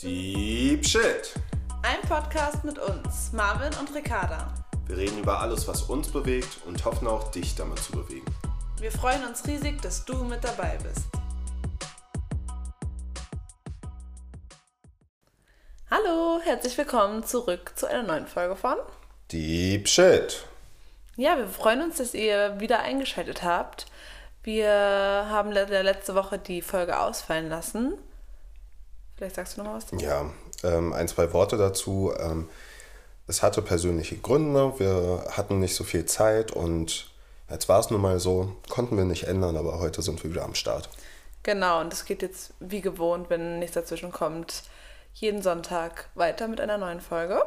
Deep Shit. Ein Podcast mit uns, Marvin und Ricarda. Wir reden über alles, was uns bewegt und hoffen auch, dich damit zu bewegen. Wir freuen uns riesig, dass du mit dabei bist. Hallo, herzlich willkommen zurück zu einer neuen Folge von Deep Shit. Ja, wir freuen uns, dass ihr wieder eingeschaltet habt. Wir haben le- letzte Woche die Folge ausfallen lassen. Vielleicht sagst du noch mal was? dazu? Ja, ähm, ein, zwei Worte dazu. Ähm, es hatte persönliche Gründe. Wir hatten nicht so viel Zeit und jetzt war es nun mal so. Konnten wir nicht ändern, aber heute sind wir wieder am Start. Genau, und es geht jetzt wie gewohnt, wenn nichts dazwischen kommt, jeden Sonntag weiter mit einer neuen Folge.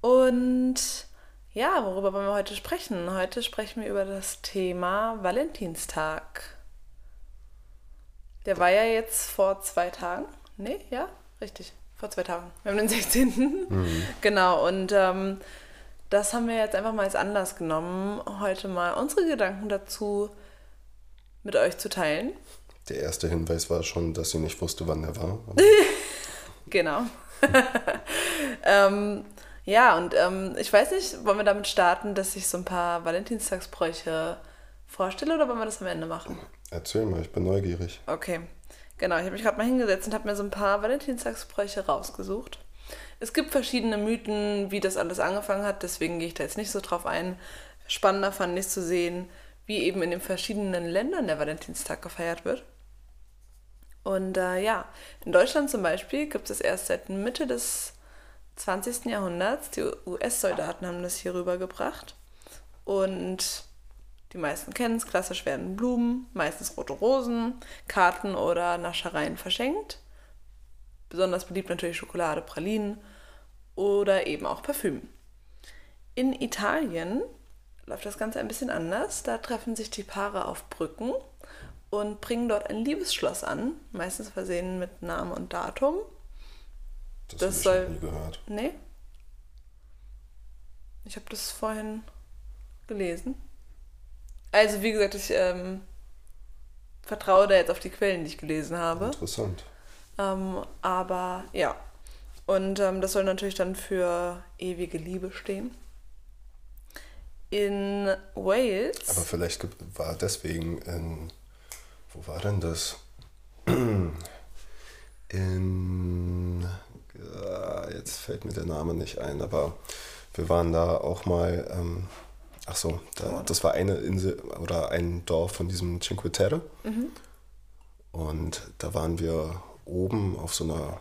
Und ja, worüber wollen wir heute sprechen? Heute sprechen wir über das Thema Valentinstag. Der war ja jetzt vor zwei Tagen. Nee, ja, richtig. Vor zwei Tagen. Wir haben den 16. Genau, und ähm, das haben wir jetzt einfach mal als Anlass genommen, heute mal unsere Gedanken dazu mit euch zu teilen. Der erste Hinweis war schon, dass sie nicht wusste, wann er war. Genau. ähm, ja, und ähm, ich weiß nicht, wollen wir damit starten, dass ich so ein paar Valentinstagsbräuche vorstelle oder wollen wir das am Ende machen? Erzähl mal, ich bin neugierig. Okay, genau. Ich habe mich gerade mal hingesetzt und habe mir so ein paar Valentinstagsbräuche rausgesucht. Es gibt verschiedene Mythen, wie das alles angefangen hat, deswegen gehe ich da jetzt nicht so drauf ein. Spannender fand ich zu sehen, wie eben in den verschiedenen Ländern der Valentinstag gefeiert wird. Und äh, ja, in Deutschland zum Beispiel gibt es erst seit Mitte des 20. Jahrhunderts. Die US-Soldaten haben das hier rübergebracht. Und die meisten kennen es, klassisch werden Blumen, meistens rote Rosen, Karten oder Naschereien verschenkt. Besonders beliebt natürlich Schokolade, Pralinen oder eben auch Parfüm. In Italien läuft das Ganze ein bisschen anders. Da treffen sich die Paare auf Brücken und bringen dort ein Liebesschloss an, meistens versehen mit Namen und Datum. Das, Das habe ich soll- nie gehört. Nee? Ich habe das vorhin gelesen. Also, wie gesagt, ich ähm, vertraue da jetzt auf die Quellen, die ich gelesen habe. Interessant. Ähm, aber ja. Und ähm, das soll natürlich dann für ewige Liebe stehen. In Wales. Aber vielleicht war deswegen in. Wo war denn das? In. Jetzt fällt mir der Name nicht ein, aber wir waren da auch mal. Ähm, ach so, da, das war eine Insel oder ein Dorf von diesem Cinque Terre. Und da waren wir oben auf so einer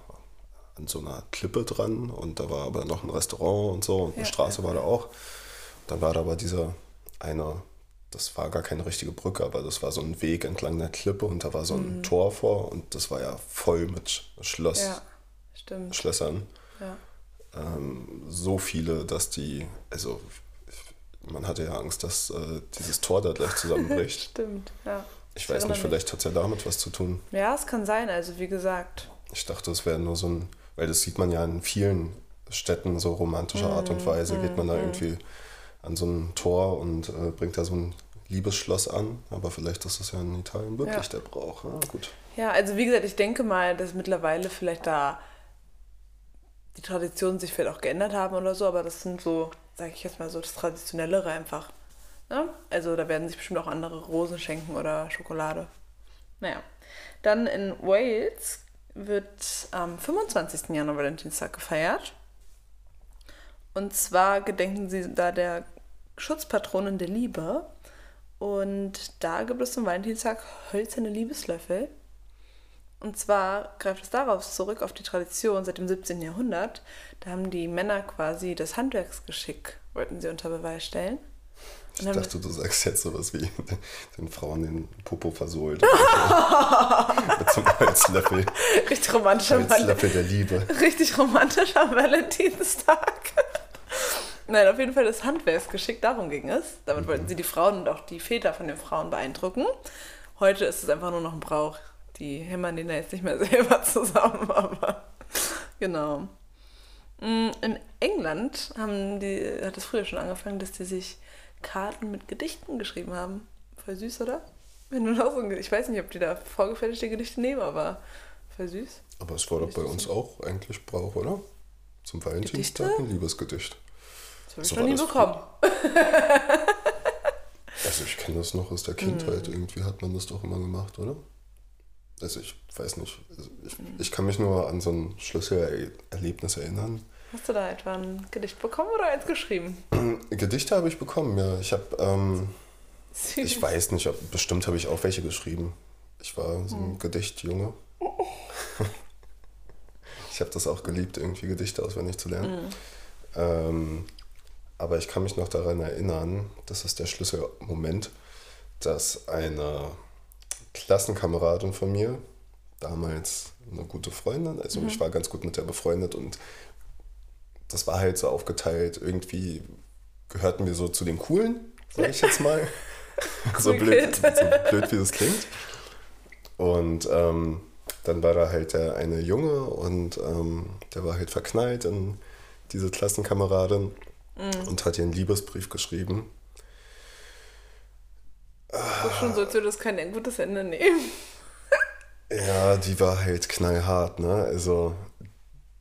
an so einer Klippe dran und da war aber noch ein Restaurant und so und eine Ja, Straße ja, war da auch. Dann war da aber dieser eine, das war gar keine richtige Brücke, aber das war so ein Weg entlang der Klippe und da war so ein Tor vor und das war ja voll mit Sch- Schloss, Mhm. ja. Schlössern. Ja. Ähm, so viele, dass die, also man hatte ja Angst, dass äh, dieses Tor da gleich zusammenbricht. Stimmt, ja. Ich Ich weiß nicht, vielleicht hat es ja damit was zu tun. Ja, es kann sein. Also, wie gesagt, Ich dachte, es wäre nur so ein, weil das sieht man ja in vielen Städten so romantischer Art Mm, und Weise, geht man da irgendwie an so ein Tor und äh, bringt da so ein Liebesschloss an, aber vielleicht ist das ja in Italien wirklich Ja. der Brauch. Ja, gut. Ja, also wie gesagt, ich denke mal, dass mittlerweile vielleicht da die Traditionen sich vielleicht auch geändert haben oder so, aber das sind so, sage ich jetzt mal so, das Traditionellere einfach. Ne? Also da werden sich bestimmt auch andere Rosen schenken oder Schokolade. Naja. Dann in Wales wird am 25. Januar Valentinstag gefeiert. Und zwar gedenken sie da der Schutzpatronin der Liebe. Und da gibt es zum Valentinstag hölzerne Liebeslöffel. Und zwar greift es darauf zurück, auf die Tradition seit dem 17. Jahrhundert. Da haben die Männer quasi das Handwerksgeschick, wollten sie unter Beweis stellen. Ich dachte, du sagst jetzt sowas wie den Frauen den Popo versohlt. Mit so einem Holzlöffel. richtig romantischer, Holzlöffel der Liebe. richtig romantischer Valentinstag. Nein, auf jeden Fall das Handwerksgeschick, darum ging es. Damit wollten sie die Frauen und auch die Väter von den Frauen beeindrucken. Heute ist es einfach nur noch ein Brauch. Die hämmern den da jetzt nicht mehr selber zusammen, aber genau. Mm, In England haben die, hat es früher schon angefangen, dass die sich Karten mit Gedichten geschrieben haben. Voll süß, oder? Wenn du noch so ein, ich weiß nicht, ob die da vorgefertigte Gedichte nehmen, aber Voll süß. Aber es war doch bei uns auch eigentlich Brauch, oder? Zum Valentinstag Gedichte? ein Liebesgedicht. Das habe ich So noch nie das bekommen. Also ich kenne das noch aus der Kindheit. Irgendwie hat man das doch immer gemacht, oder? Also ich weiß nicht. Also ich, ich kann mich nur an so ein Schlüsselerlebnis erinnern. Hast du da etwa ein Gedicht bekommen oder eins geschrieben? Gedichte habe ich bekommen, ja. Ich habe, ähm, ich weiß nicht, ob, bestimmt habe ich auch welche geschrieben. Ich war so ein Gedichtjunge. ich habe das auch geliebt, irgendwie Gedichte auswendig zu lernen. Ähm, aber ich kann mich noch daran erinnern, das ist der Schlüsselmoment, dass eine Klassenkameradin von mir, damals eine gute Freundin, also ich war ganz gut mit der befreundet und das war halt so aufgeteilt, irgendwie gehörten wir so zu den Coolen, sag ich jetzt mal. so, blöd, so blöd, wie das klingt. Und ähm, dann war da halt der eine Junge und ähm, der war halt verknallt in diese Klassenkameradin und hat ihr einen Liebesbrief geschrieben. Das ist schon so, als würde das kein gutes Ende nehmen. Ja, die war halt knallhart, ne? Also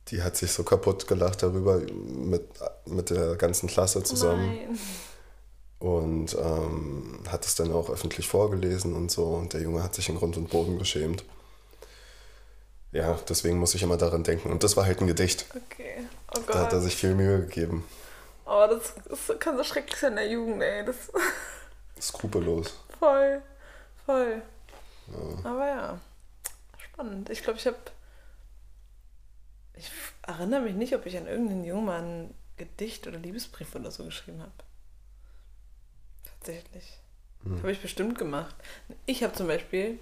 die hat sich so kaputt gelacht darüber mit, mit der ganzen Klasse zusammen Nein. und ähm, hat es dann auch öffentlich vorgelesen und so und der Junge hat sich in Grund und Boden geschämt. Ja, deswegen muss ich immer daran denken. Und das war halt ein Gedicht. Okay. Oh Da hat er Gott. sich viel Mühe gegeben. Oh, das, das kann so schrecklich sein in der Jugend, ey. Das Skrupellos. voll. Voll. Aber ja. Spannend. Ich glaube, ich habe. Ich erinnere mich nicht, ob ich an irgendeinen Jungen mal ein Gedicht oder Liebesbrief oder so geschrieben habe. Tatsächlich. Habe ich bestimmt gemacht. Ich habe zum Beispiel,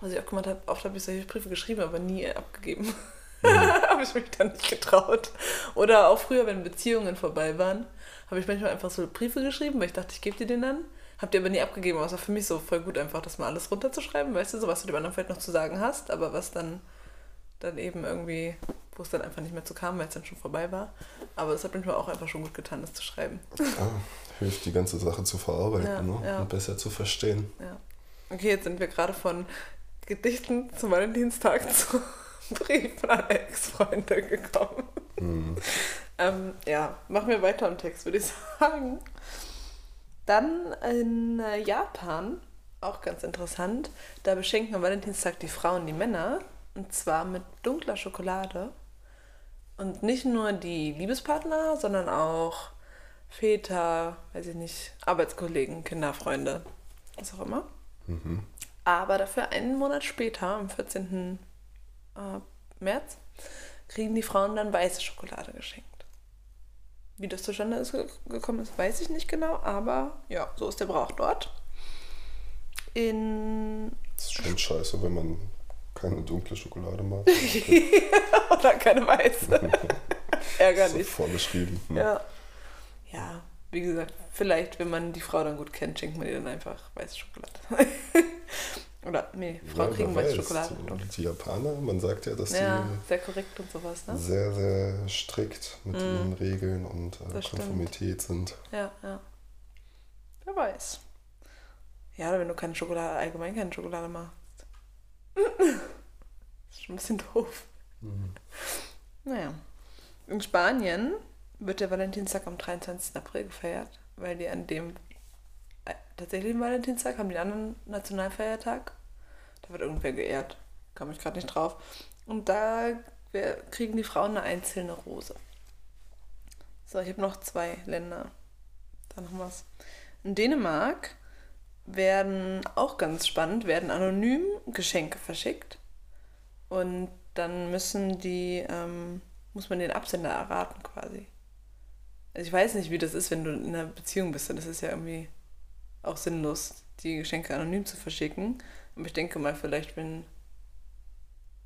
was ich auch gemacht habe, oft habe ich solche Briefe geschrieben, aber nie abgegeben. habe ich mich dann nicht getraut. Oder auch früher, wenn Beziehungen vorbei waren, habe ich manchmal einfach so Briefe geschrieben, weil ich dachte, ich gebe dir den dann. Habt ihr aber nie abgegeben, aber es war für mich so voll gut, einfach das mal alles runterzuschreiben, weißt du, so was du dem anderen vielleicht noch zu sagen hast, aber was dann, dann eben irgendwie, wo es dann einfach nicht mehr zu kam, weil es dann schon vorbei war. Aber es hat manchmal auch einfach schon gut getan, das zu schreiben. Ah, hilft die ganze Sache zu verarbeiten Ja, ne? ja. und besser zu verstehen. Ja. Okay, jetzt sind wir gerade von Gedichten zum Valentinstag zu Briefen an Ex-Freunde gekommen. Hm. Ähm, ja, machen wir weiter im Text, würde ich sagen. Dann in äh, Japan, auch ganz interessant, da beschenken am Valentinstag die Frauen die Männer und zwar mit dunkler Schokolade. Und nicht nur die Liebespartner, sondern auch Väter, weiß ich nicht, Arbeitskollegen, Kinderfreunde, was auch immer. Aber dafür einen Monat später, am 14. äh, März, kriegen die Frauen dann weiße Schokolade geschenkt. Wie das zustande ist, ge- gekommen ist, weiß ich nicht genau, aber ja, so ist der Brauch dort. In. Das ist schon scheiße, wenn man keine dunkle Schokolade mag. Oder keine weiße. so Ärgerlich. vorgeschrieben. Hm. Ja. Ja, wie gesagt, vielleicht, wenn man die Frau dann gut kennt, schenkt man ihr dann einfach weiße Schokolade. Oder, nee, Frauen Ja, kriegen weiß. Schokolade. Die, die Japaner, man sagt ja, dass Ja, sehr korrekt und sowas, die ne? sehr, sehr strikt mit ihren Regeln und äh, Das stimmt. Konformität sind. Ja, ja. Wer weiß. Ja, wenn du keine Schokolade, allgemein keine Schokolade machst. ist schon ein bisschen doof. Naja. In Spanien wird der Valentinstag am 23. April gefeiert, weil die an dem äh, tatsächlichen Valentinstag haben die anderen Nationalfeiertag. Da wird irgendwer geehrt. Kam ich gerade nicht drauf. Und da kriegen die Frauen eine einzelne Rose. So, ich habe noch zwei Länder. Dann wir es. In Dänemark werden, auch ganz spannend, werden anonym Geschenke verschickt. Und dann müssen die, ähm, muss man den Absender erraten quasi. Also ich weiß nicht, wie das ist, wenn du in einer Beziehung bist. Das ist ja irgendwie auch sinnlos, die Geschenke anonym zu verschicken. Aber ich denke mal, vielleicht, wenn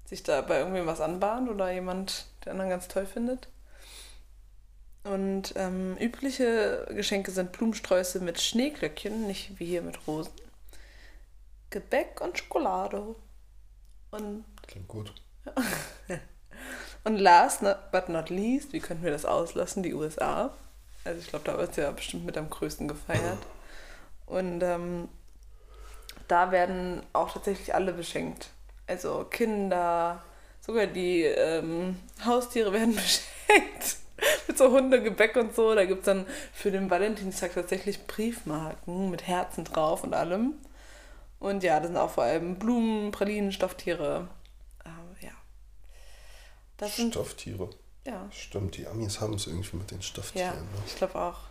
sich da bei irgendwem was anbahnt oder jemand den anderen ganz toll findet. Und ähm, übliche Geschenke sind Blumensträuße mit Schneeglöckchen, nicht wie hier mit Rosen. Gebäck und Schokolade. Und, Klingt gut. und last but not least, wie könnten wir das auslassen, die USA. Also ich glaube, da wird es ja bestimmt mit am größten gefeiert. Und ähm, da werden auch tatsächlich alle beschenkt. Also Kinder, sogar die ähm, Haustiere werden beschenkt. mit so Hundegebäck und so. Da gibt es dann für den Valentinstag tatsächlich Briefmarken mit Herzen drauf und allem. Und ja, das sind auch vor allem Blumen, Pralinen, Stofftiere. Ähm, ja. Das sind, Stofftiere? Ja. Stimmt, die Amis haben es irgendwie mit den Stofftieren. Ja, ne? ich glaube auch.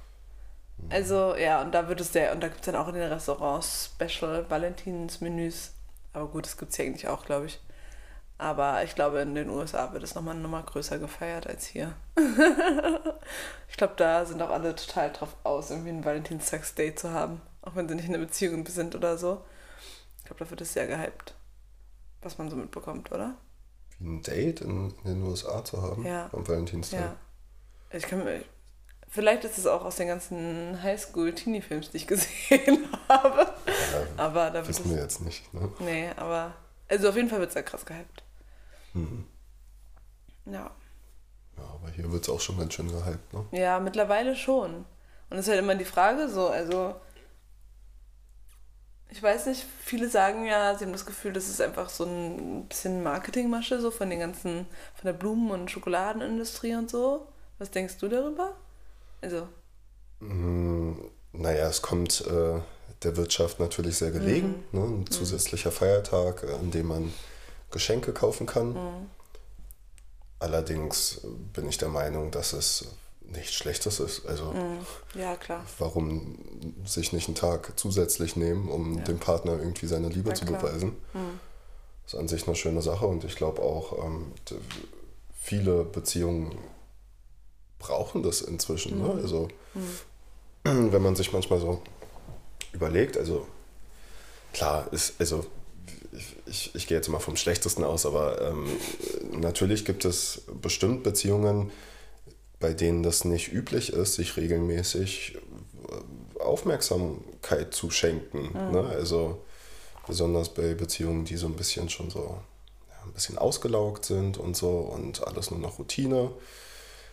Also, ja, und da wird es der, und da gibt es dann auch in den Restaurants Special Valentinsmenüs. Aber gut, das gibt es ja eigentlich auch, glaube ich. Aber ich glaube, in den USA wird es nochmal eine Nummer größer gefeiert als hier. ich glaube, da sind auch alle total drauf aus, irgendwie ein Valentinstagsdate zu haben. Auch wenn sie nicht in einer Beziehung sind oder so. Ich glaube, da wird es sehr gehypt. Was man so mitbekommt, oder? Wie ein Date in, in den USA zu haben ja. am Valentinstag. Ja. Ich kann mir, vielleicht ist es auch aus den ganzen Highschool-Teenie-Films, die ich gesehen habe. Ja, aber da wissen wir jetzt nicht. Ne? Nee, aber also auf jeden Fall wird es ja krass gehypt. Mhm. Ja. Ja, aber hier wird es auch schon ganz schön gehypt, ne? Ja, mittlerweile schon. Und es ist halt immer die Frage so, also ich weiß nicht, viele sagen ja, sie haben das Gefühl, das ist einfach so ein bisschen Marketingmasche so von den ganzen, von der Blumen- und Schokoladenindustrie und so. Was denkst du darüber? Also. Mm, naja, es kommt äh, der Wirtschaft natürlich sehr gelegen. Mhm. Ne? Ein mhm. zusätzlicher Feiertag, an dem man Geschenke kaufen kann. Mhm. Allerdings bin ich der Meinung, dass es nichts Schlechtes ist. Also mhm. ja, klar. warum sich nicht einen Tag zusätzlich nehmen, um ja. dem Partner irgendwie seine Liebe ja, zu beweisen. Mhm. Das ist an sich eine schöne Sache und ich glaube auch, ähm, viele Beziehungen brauchen das inzwischen. Ne? Mhm. Also wenn man sich manchmal so überlegt, also klar ist, also ich, ich, ich gehe jetzt mal vom Schlechtesten aus, aber ähm, natürlich gibt es bestimmt Beziehungen, bei denen das nicht üblich ist, sich regelmäßig äh, Aufmerksamkeit zu schenken. Mhm. Ne? Also besonders bei Beziehungen, die so ein bisschen schon so ja, ein bisschen ausgelaugt sind und so und alles nur noch Routine.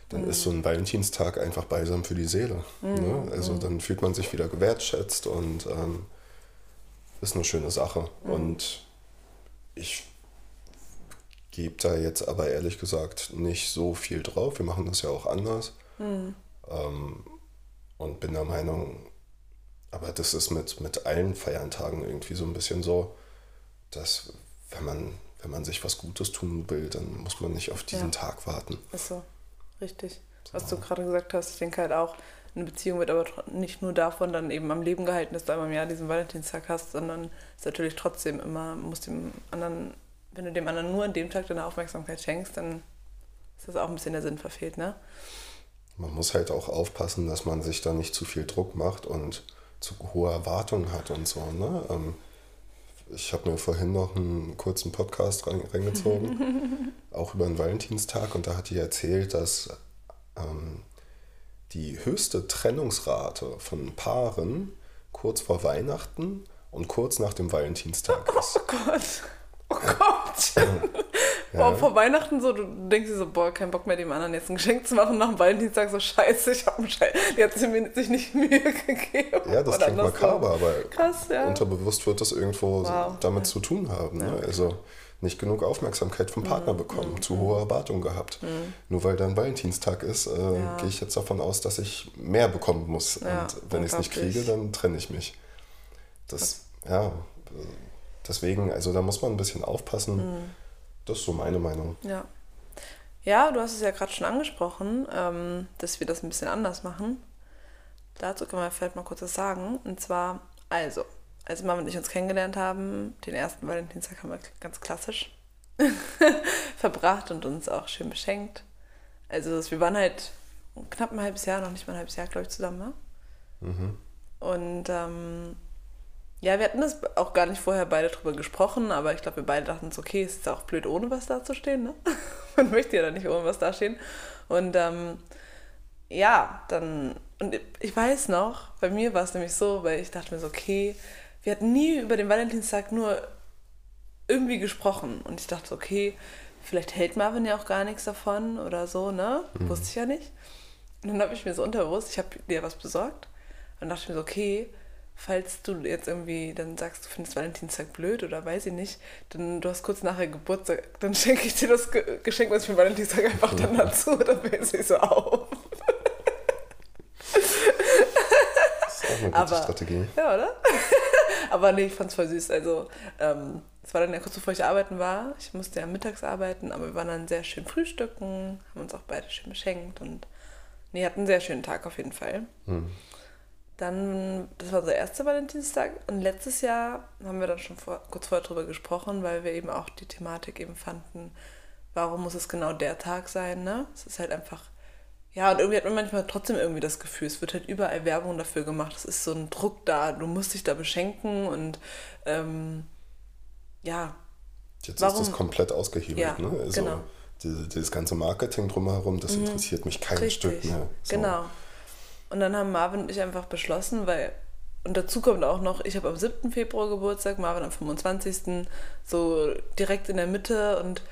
Dann mhm. ist so ein Valentinstag einfach beisam für die Seele. Mhm. Ne? Also mhm. dann fühlt man sich wieder gewertschätzt und ähm, ist eine schöne Sache. Mhm. Und ich gebe da jetzt aber ehrlich gesagt nicht so viel drauf. Wir machen das ja auch anders. Mhm. Ähm, und bin der Meinung, aber das ist mit, mit allen Feiertagen irgendwie so ein bisschen so, dass wenn man, wenn man sich was Gutes tun will, dann muss man nicht auf diesen ja. Tag warten. Ist so, richtig. Was du gerade gesagt hast, ich denke halt auch, eine Beziehung wird aber nicht nur davon dann eben am Leben gehalten, dass du einmal im Jahr diesen Valentinstag hast, sondern ist natürlich trotzdem immer, muss dem anderen, wenn du dem anderen nur an dem Tag deine Aufmerksamkeit schenkst, dann ist das auch ein bisschen der Sinn verfehlt, ne? Man muss halt auch aufpassen, dass man sich da nicht zu viel Druck macht und zu hohe Erwartungen hat und so, ne? Ähm, ich habe mir vorhin noch einen kurzen Podcast reingezogen, auch über den Valentinstag, und da hat die erzählt, dass ähm, die höchste Trennungsrate von Paaren kurz vor Weihnachten und kurz nach dem Valentinstag ist. Oh Gott. Oh Gott. Ja. Vor Weihnachten so, du denkst dir so, boah, kein Bock mehr dem anderen jetzt ein Geschenk zu machen. Nach dem Valentinstag so, scheiße, ich hab einen Scheiß. Die hat sich nicht Mühe gegeben. Ja, das klingt makaber, aber Krass, ja. unterbewusst wird das irgendwo wow. damit ja. zu tun haben. Ne? Also nicht genug Aufmerksamkeit vom Partner mhm. bekommen, mhm. zu hohe Erwartungen gehabt. Mhm. Nur weil dann Valentinstag ist, äh, gehe ich jetzt davon aus, dass ich mehr bekommen muss. Und wenn ich es nicht kriege, dann trenne ich mich. Das, ja, deswegen, also da muss man ein bisschen aufpassen. Das ist so meine Meinung. Ja. Ja, du hast es ja gerade schon angesprochen, ähm, dass wir das ein bisschen anders machen. Dazu kann man vielleicht mal kurz was sagen. Und zwar, also, als Mama und ich uns kennengelernt haben, den ersten Valentinstag haben wir ganz klassisch verbracht und uns auch schön beschenkt. Also wir waren halt knapp ein halbes Jahr, noch nicht mal ein halbes Jahr, glaube ich, zusammen. Ne? Mhm. Und ähm, ja, wir hatten das auch gar nicht vorher beide drüber gesprochen, aber ich glaube, wir beide dachten uns, okay, es ist auch blöd, ohne was dazustehen. Ne? Man möchte ja dann nicht ohne was dastehen. Und ähm, ja, dann, und ich weiß noch, bei mir war es nämlich so, weil ich dachte mir so, okay, wir hatten nie über den Valentinstag nur irgendwie gesprochen. Und ich dachte, okay, vielleicht hält Marvin ja auch gar nichts davon oder so, ne? Mhm. Wusste ich ja nicht. Und dann habe ich mir so unterbewusst, ich habe dir was besorgt. Und dachte ich mir so, okay, falls du jetzt irgendwie dann sagst, du findest Valentinstag blöd oder weiß ich nicht, dann du hast kurz nachher Geburtstag, dann schenke ich dir das Ge Geschenk, was ich für Valentinstag einfach dann dazu, dann fällt es so auf. Das ist auch eine gute Aber- Strategie. Ja, oder? Aber nee, ich fand's voll süß. Also, ähm, es war dann ja kurz bevor ich arbeiten war. Ich musste ja mittags arbeiten, aber wir waren dann sehr schön frühstücken, haben uns auch beide schön beschenkt und nee, hatten einen sehr schönen Tag auf jeden Fall. Hm. Dann, das war unser erster Valentinstag und letztes Jahr haben wir dann schon vor, kurz vorher drüber gesprochen, weil wir eben auch die Thematik eben fanden, warum muss es genau der Tag sein, ne? Es ist halt einfach, ja, und irgendwie hat man manchmal trotzdem irgendwie das Gefühl, es wird halt überall Werbung dafür gemacht, es ist so ein Druck da, du musst dich da beschenken und ähm, ja, Jetzt Warum? ist das komplett ausgehebelt. Ja, ne? Also genau. Mhm. diese, dieses ganze Marketing drumherum, das interessiert mich kein Richtig, Stück mehr. So. genau. Und dann haben Marvin und ich einfach beschlossen, weil, und dazu kommt auch noch, ich habe am 7. Februar Geburtstag, Marvin am 25. so direkt in der Mitte und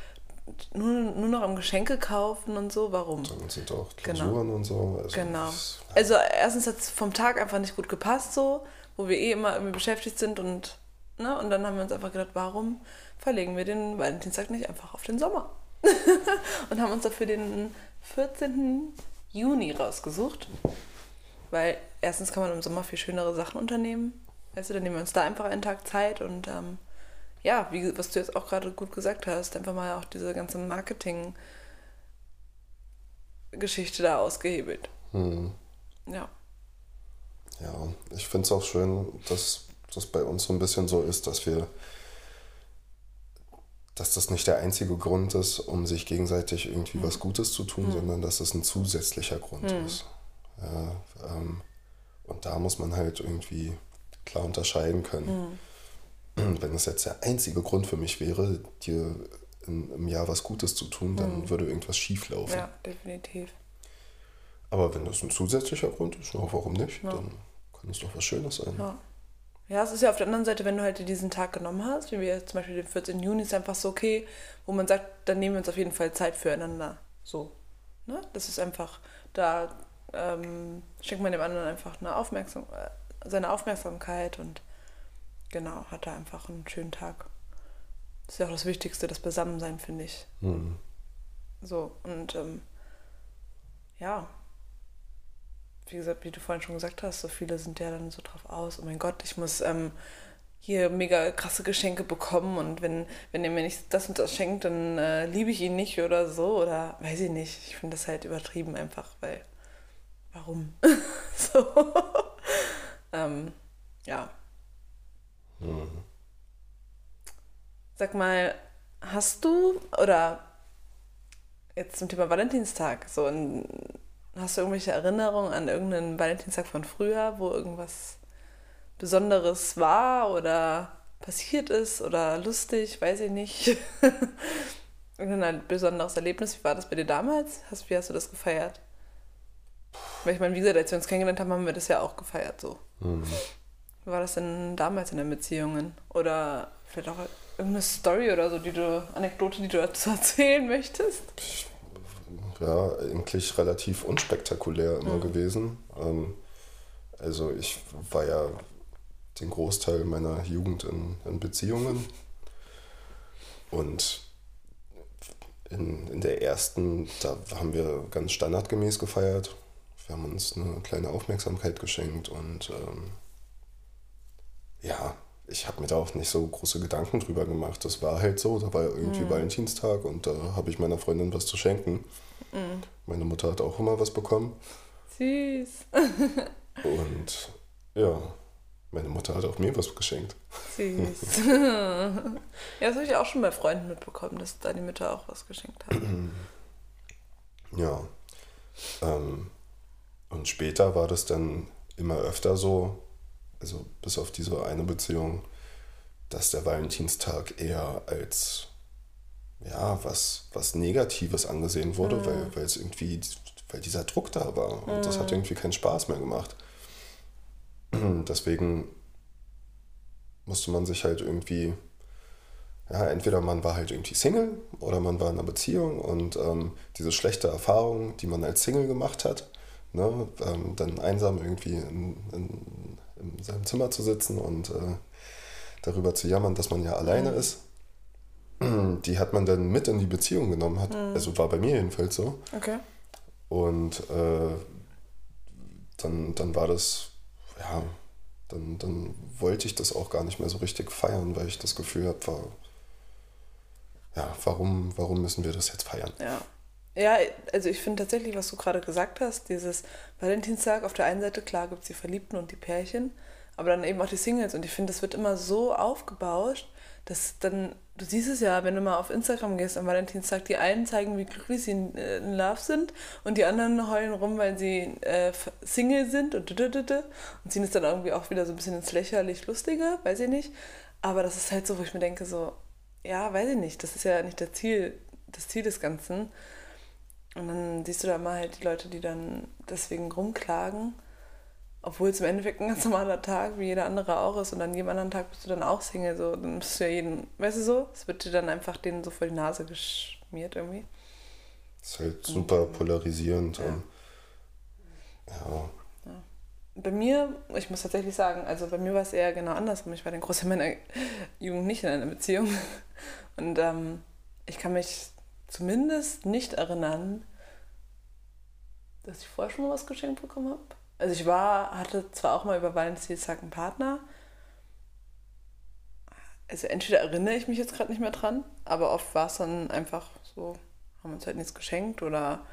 nur, nur noch am Geschenke kaufen und so, warum? Dann sind auch Genau. Klausuren und so. Also Genau. das- Also erstens hat es vom Tag einfach nicht gut gepasst so, wo wir eh immer irgendwie beschäftigt sind und, ne, und dann haben wir uns einfach gedacht, warum verlegen wir den Valentinstag nicht einfach auf den Sommer? und haben uns dafür den 14. Juni rausgesucht, weil erstens kann man im Sommer viel schönere Sachen unternehmen. Weißt du, dann nehmen wir uns da einfach einen Tag Zeit und ähm, ja, wie, was du jetzt auch gerade gut gesagt hast, einfach mal auch diese ganze Marketing-Geschichte da ausgehebelt. Hm. Ja. Ja, ich finde es auch schön, dass das bei uns so ein bisschen so ist, dass wir, dass das nicht der einzige Grund ist, um sich gegenseitig irgendwie was Gutes zu tun, sondern dass es ein zusätzlicher Grund ist. Ja, ähm, und da muss man halt irgendwie klar unterscheiden können. Wenn es jetzt der einzige Grund für mich wäre, dir in, im Jahr was Gutes zu tun, dann würde irgendwas schief laufen. Ja, definitiv. Aber wenn das ein zusätzlicher Grund ist, ja, warum nicht? Dann kann es doch was Schönes sein. Ja. Ja, es ist ja auf der anderen Seite, wenn du halt diesen Tag genommen hast, wie wir zum Beispiel den 14. Juni, ist einfach so okay, wo man sagt, dann nehmen wir uns auf jeden Fall Zeit füreinander. So. Ne? Das ist einfach, da ähm, schenkt man dem anderen einfach eine Aufmerksam äh, seine Aufmerksamkeit und genau, hat da einfach einen schönen Tag. Das ist ja auch das Wichtigste, das Beisammensein, finde ich. Hm. So, und ähm, ja, wie gesagt, wie du vorhin schon gesagt hast, so viele sind ja dann so drauf aus, oh mein Gott, ich muss ähm, hier mega krasse Geschenke bekommen und wenn, wenn er mir nicht das und das schenkt, dann äh, liebe ich ihn nicht oder so oder weiß ich nicht. Ich finde das halt übertrieben einfach, weil warum? so. ähm, ja. Sag mal, hast du oder jetzt zum Thema Valentinstag, so ein, hast du irgendwelche Erinnerungen an irgendeinen Valentinstag von früher, wo irgendwas Besonderes war oder passiert ist oder lustig, weiß ich nicht. Irgendein besonderes Erlebnis, wie war das bei dir damals? Hast, wie hast du das gefeiert? Weil ich meine, wie gesagt, als wir uns kennengelernt haben, haben wir das ja auch gefeiert so. Mhm. Wie war das denn damals in den Beziehungen? Oder vielleicht auch irgendeine Story oder so, die du, Anekdote, die du dazu erzählen möchtest? ja, eigentlich relativ unspektakulär immer gewesen. Ähm, also ich war ja den Großteil meiner Jugend in, in Beziehungen und in, in der ersten, da haben wir ganz standardgemäß gefeiert. Wir haben uns eine kleine Aufmerksamkeit geschenkt und ähm, ja, ich habe mir da auch nicht so große Gedanken drüber gemacht. Das war halt so, da war irgendwie Valentinstag und da habe ich meiner Freundin was zu schenken. Meine Mutter hat auch immer was bekommen. Süß. Und ja, meine Mutter hat auch mir was geschenkt. Süß. ja, das habe ich auch schon bei Freunden mitbekommen, dass deine Mütter auch was geschenkt haben. Ja. Ähm, und später war das dann immer öfter so, also bis auf diese eine Beziehung, dass der Valentinstag eher als ja, was, was Negatives angesehen wurde, weil, weil es irgendwie, weil dieser Druck da war. Und das hat irgendwie keinen Spaß mehr gemacht. Deswegen musste man sich halt irgendwie, ja, entweder man war halt irgendwie Single oder man war in einer Beziehung und ähm, diese schlechte Erfahrung, die man als Single gemacht hat, ne, ähm, dann einsam irgendwie in, in, in seinem Zimmer zu sitzen und äh, darüber zu jammern, dass man ja alleine Mhm. ist. Die hat man dann mit in die Beziehung genommen, hat, Mhm. also war bei mir jedenfalls so. Okay. Und äh, dann, dann war das, ja, dann, dann wollte ich das auch gar nicht mehr so richtig feiern, weil ich das Gefühl habe, war, ja, warum, warum müssen wir das jetzt feiern? Ja. Ja, also ich finde tatsächlich, was du gerade gesagt hast, dieses Valentinstag, auf der einen Seite, klar gibt es die Verliebten und die Pärchen, aber dann eben auch die Singles. Und ich finde, das wird immer so aufgebauscht, dass dann, du siehst es ja, wenn du mal auf Instagram gehst am Valentinstag, die einen zeigen, wie glücklich sie in, äh, in Love sind und die anderen heulen rum, weil sie äh, Single sind und und ziehen es dann irgendwie auch wieder so ein bisschen ins lächerlich Lustige, weiß ich nicht. Aber das ist halt so, wo ich mir denke, so, ja, weiß ich nicht, das ist ja nicht das Ziel, das Ziel des Ganzen. Und dann siehst du da mal halt die Leute, die dann deswegen rumklagen, obwohl es im Endeffekt ein ganz normaler Tag, wie jeder andere auch ist. Und an jedem anderen Tag bist du dann auch Single. So. Dann bist du ja jeden, weißt du so? Es wird dir dann einfach denen so vor die Nase geschmiert irgendwie. Das ist halt super polarisierend. Ja. Und, ja, Bei mir, ich muss tatsächlich sagen, also bei mir war es eher genau andersrum. Ich war den Großteil meiner Jugend nicht in einer Beziehung. Und ähm, ich kann mich zumindest nicht erinnern, dass ich vorher schon mal was geschenkt bekommen habe. Also ich war, hatte zwar auch mal über Valentinstag einen Partner. Also entweder erinnere ich mich jetzt gerade nicht mehr dran, aber oft war es dann einfach so, haben uns halt nichts geschenkt oder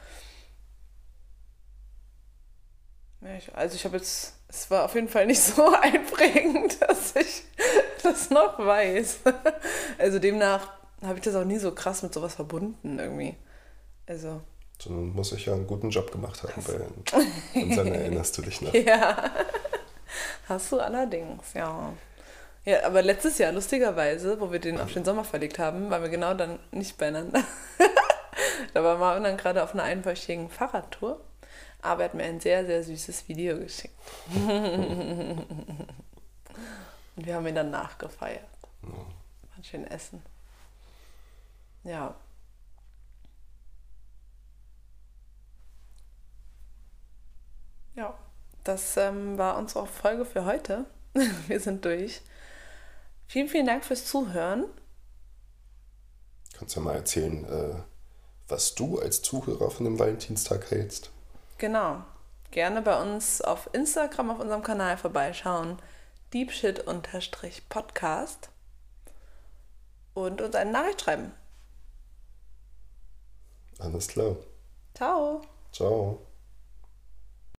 also ich habe jetzt, es war auf jeden Fall nicht so einprägend, dass ich das noch weiß. Also demnach habe ich das auch nie so krass mit sowas verbunden irgendwie. Also, dann muss ich ja einen guten Job gemacht haben. Bei, und dann erinnerst du dich noch. ja. Hast du allerdings, ja. Ja, aber letztes Jahr, lustigerweise, wo wir den auf den Sommer verlegt haben, waren wir genau dann nicht beieinander. da war Marvin dann gerade auf einer einwöchigen Fahrradtour. Aber er hat mir ein sehr, sehr süßes Video geschickt. Und wir haben ihn dann nachgefeiert. War schön essen. Ja. Ja, das ähm, war unsere Folge für heute. wir sind durch. Vielen, vielen Dank fürs Zuhören. Kannst ja mal erzählen, äh, was du als Zuhörer von dem Valentinstag hältst. Genau. Gerne bei uns auf Instagram auf unserem Kanal vorbeischauen. Deepshit-Podcast. Und uns eine Nachricht schreiben. Alles klar. Ciao. Ciao.